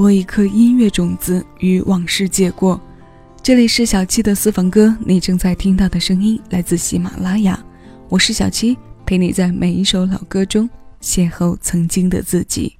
播一颗音乐种子与往事借过。这里是小七的私房歌，你正在听到的声音来自喜马拉雅，我是小七，陪你在每一首老歌中邂逅曾经的自己。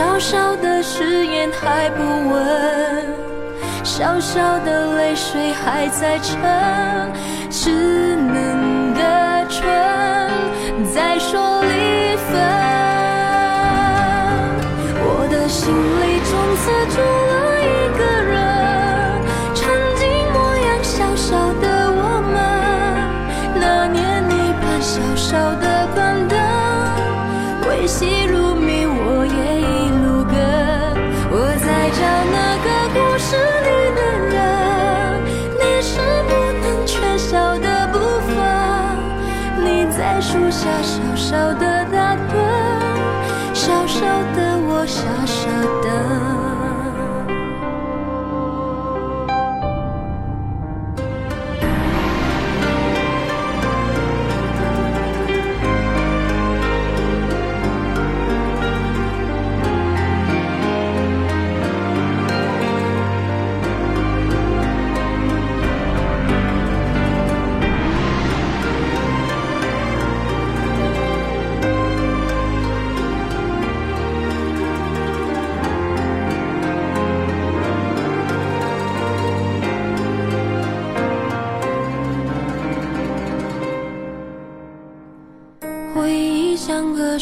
小小的誓言还不稳，小小的泪水还在撑，稚嫩的唇在说离分。我的心里从此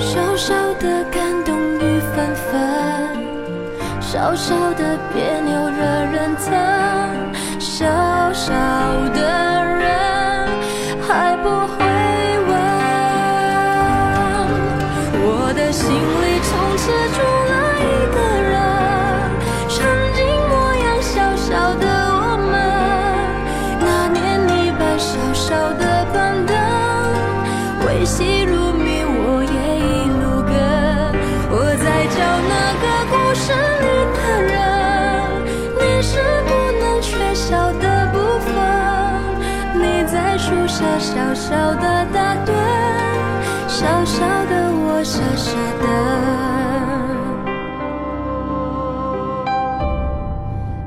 小小的感动雨纷纷，小小的别扭惹人疼，小小的人还不会问，我的心里从此住小小的打盹，小小的我傻傻的，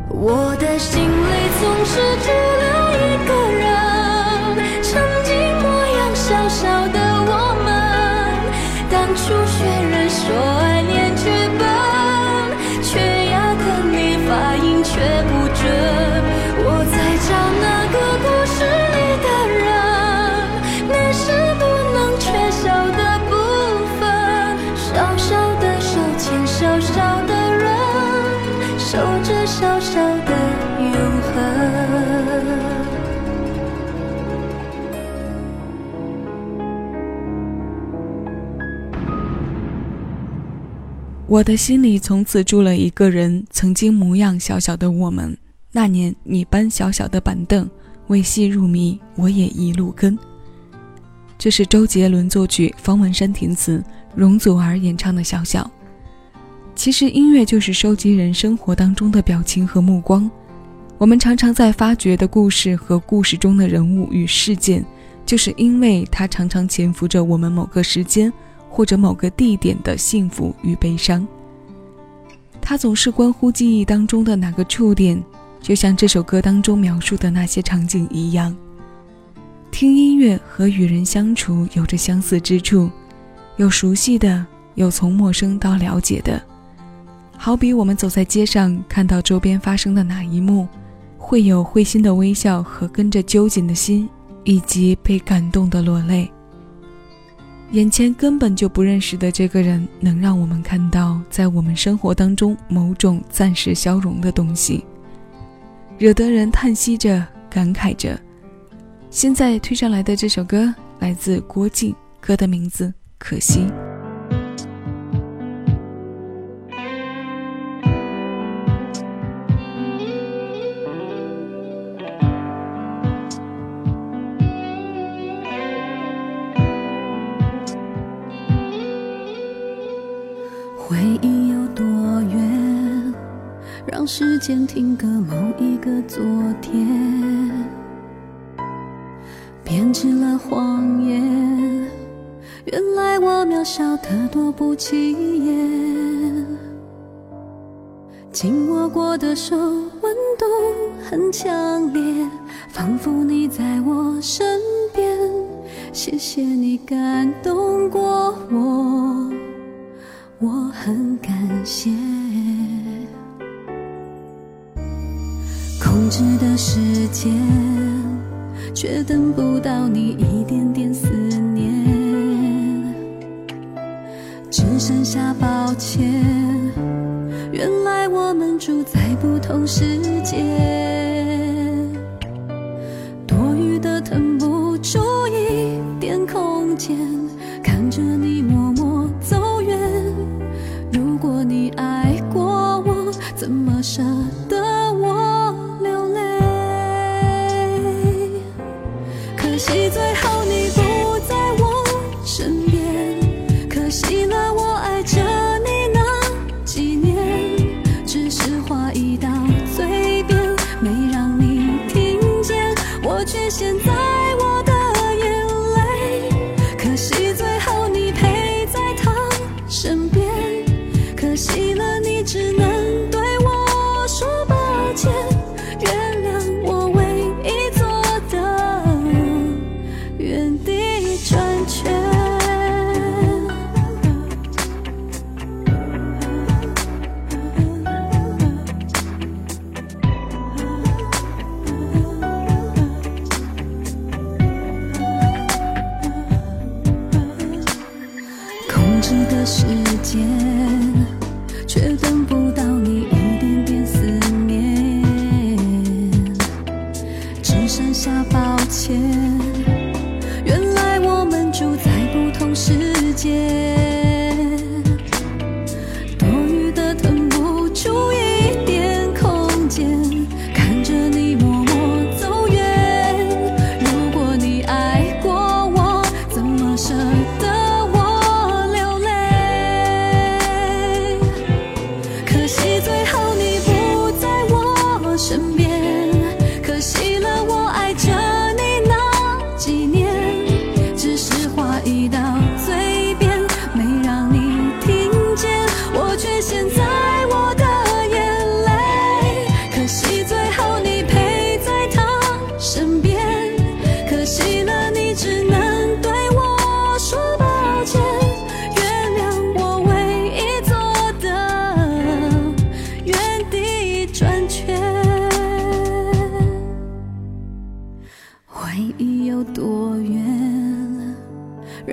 我的心里总是我的心里从此住了一个人，曾经模样小小的我们。那年你搬小小的板凳，为戏入迷，我也一路跟。这是周杰伦作曲，方文山填词，容祖儿演唱的《小小》。其实音乐就是收集人生活当中的表情和目光。我们常常在发掘的故事和故事中的人物与事件，就是因为它常常潜伏着我们某个时间或者某个地点的幸福与悲伤。它总是关乎记忆当中的哪个触点，就像这首歌当中描述的那些场景一样。听音乐和与人相处有着相似之处，有熟悉的，有从陌生到了解的。好比我们走在街上，看到周边发生的哪一幕，会有会心的微笑和跟着揪紧的心，以及被感动的落泪。眼前根本就不认识的这个人，能让我们看到在我们生活当中某种暂时消融的东西，惹得人叹息着，感慨着。现在推上来的这首歌来自郭靖，歌的名字《可惜》。让时间停格某一个昨天。编织了谎言，原来我渺小的多不起眼。紧握过的手，温度很强烈，仿佛你在我身边。谢谢你感动过我，我很感谢。静止的时间。却等不到你一点点思念，只剩下抱歉。原来我们住在不同世界，整个世界是最后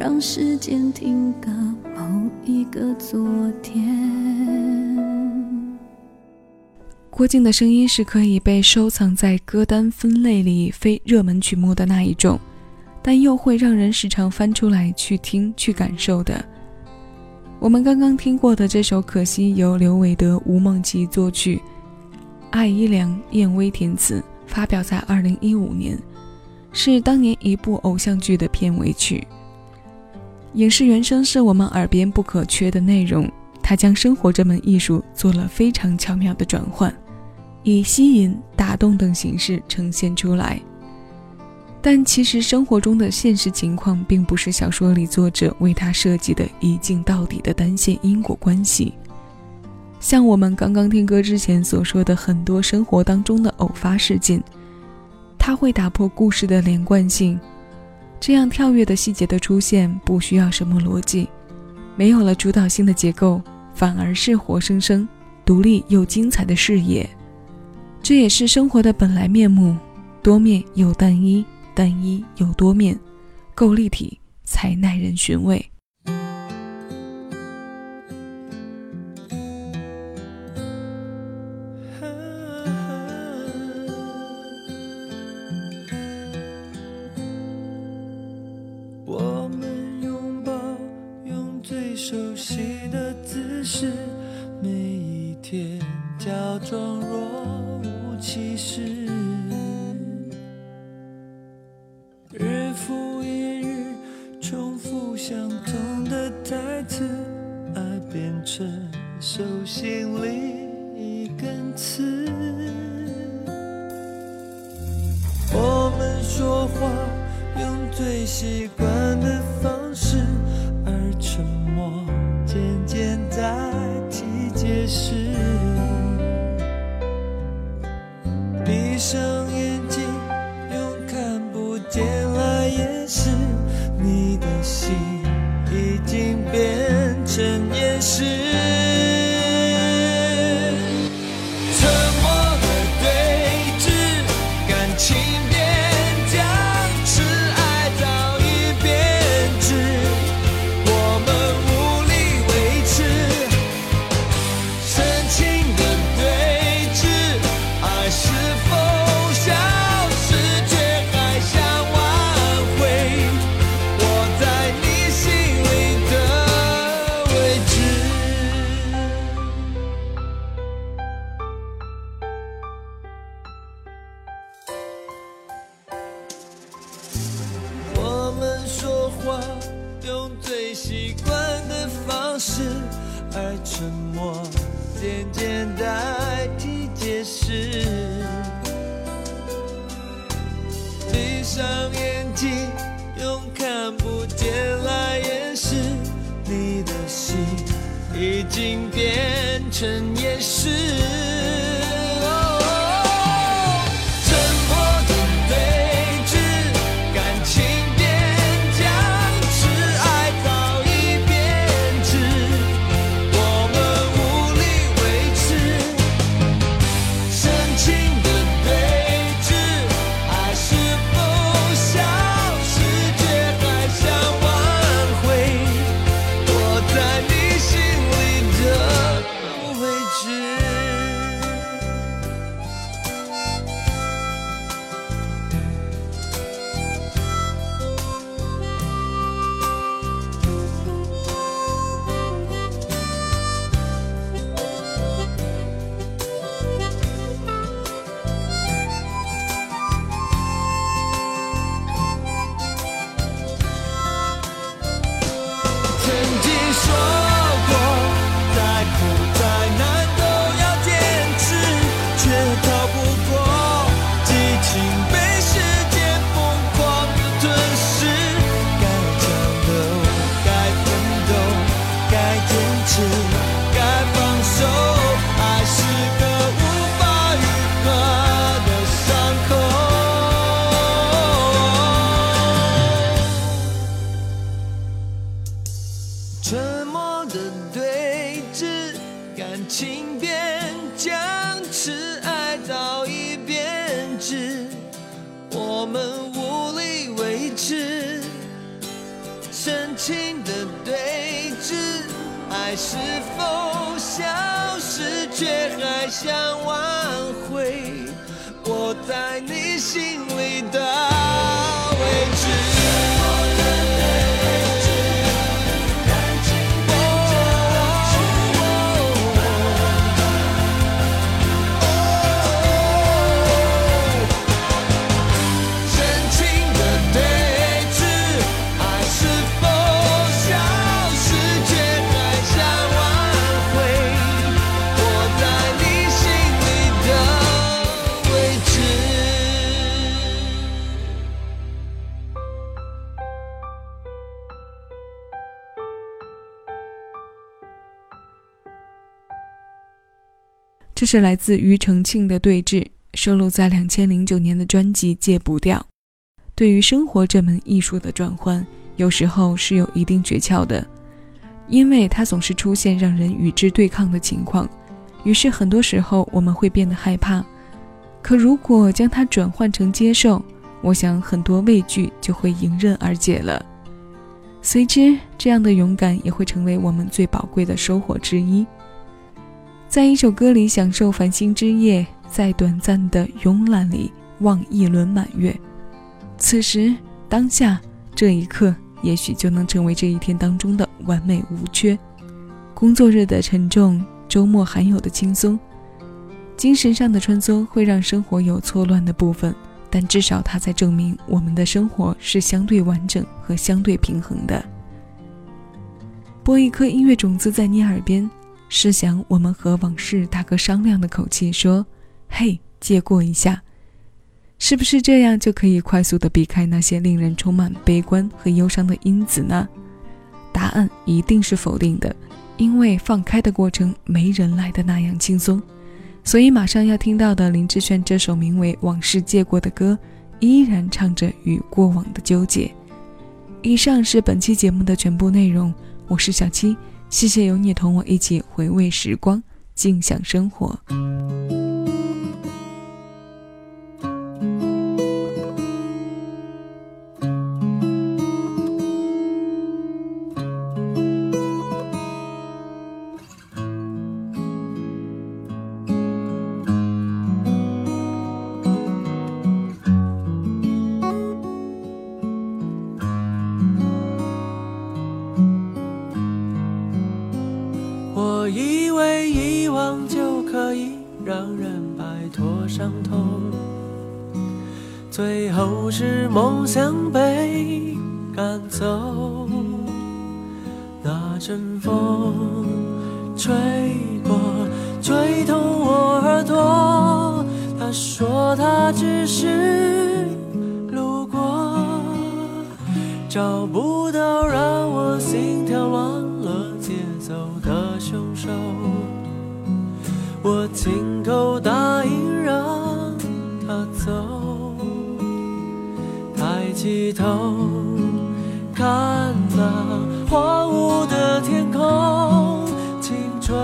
让时间停格某一个昨天郭靖的声音是可以被收藏在歌单分类里非热门曲目的那一种，但又会让人时常翻出来去听去感受的。我们刚刚听过的这首《可惜》，由刘伟德、吴梦琪作曲，艾依良、燕薇填词，发表在二零一五年，是当年一部偶像剧的片尾曲。影视原声是我们耳边不可缺的内容，它将生活这门艺术做了非常巧妙的转换。以吸引、打动等形式呈现出来。但其实生活中的现实情况，并不是小说里作者为他设计的一镜到底的单线因果关系。像我们刚刚听歌之前所说的很多生活当中的偶发事件，它会打破故事的连贯性。这样跳跃的细节的出现，不需要什么逻辑，没有了主导性的结构，反而是活生生、独立又精彩的视野。这也是生活的本来面目：多面又单一，单一又多面，够立体才耐人寻味。熟悉的姿势已经变成也是这是来自庾澄庆的对峙，收录在两千零九年的专辑《戒不掉》。对于生活这门艺术的转换，有时候是有一定诀窍的，因为它总是出现让人与之对抗的情况，于是很多时候我们会变得害怕。可如果将它转换成接受，我想很多畏惧就会迎刃而解了。随之，这样的勇敢也会成为我们最宝贵的收获之一。在一首歌里享受繁星之夜，在短暂的慵懒里望一轮满月。此时，当下这一刻，也许就能成为这一天当中的完美无缺。工作日的沉重，周末罕有的轻松，精神上的穿梭会让生活有错乱的部分。但至少，它在证明我们的生活是相对完整和相对平衡的。播一颗音乐种子在你耳边，试想我们和往事大哥商量的口气说：“嘿，借过一下，是不是这样就可以快速的避开那些令人充满悲观和忧伤的因子呢？”答案一定是否定的，因为放开的过程没人来的那样轻松。所以，马上要听到的林志炫这首名为《往事借过》的歌，依然唱着与过往的纠结。以上是本期节目的全部内容，我是小七，谢谢有你同我一起回味时光，静享生活。是梦想被赶走，那阵风吹过，吹痛我耳朵。他说他只是路过，找不到让我心跳乱了节奏的凶手。我亲口答应让他走。起头看那荒芜的天空，青春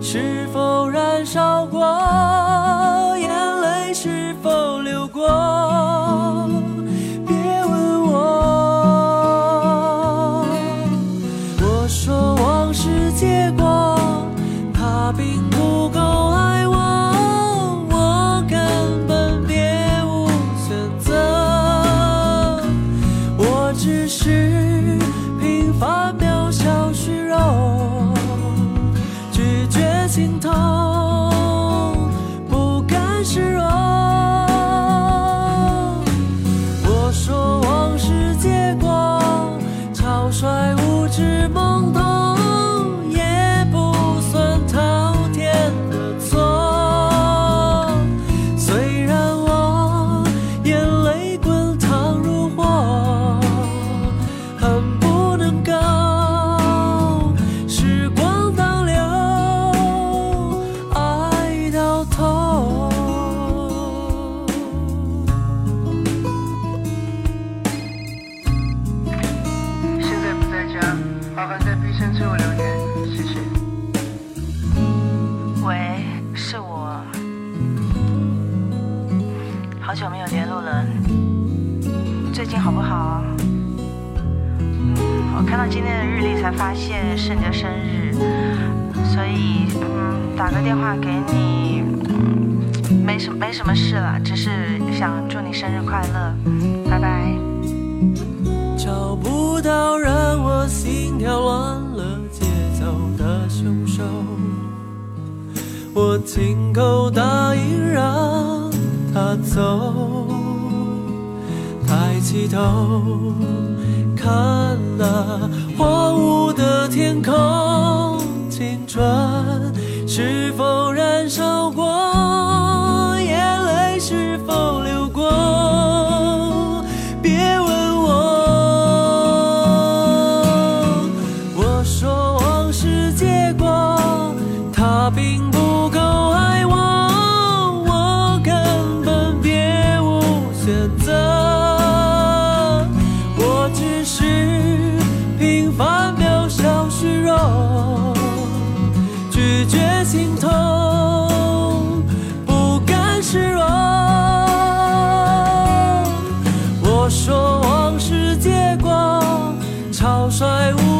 是否燃烧过？是梦最近好不好？我看到今天的日历才发现是你的生日，所以嗯，打个电话给你，没什没什么事了，只是想祝你生日快乐，拜拜。找不到让我心跳乱了节奏的凶手，我亲口答应让。他走，低头，看那荒芜的天空，青春是否燃烧？草率无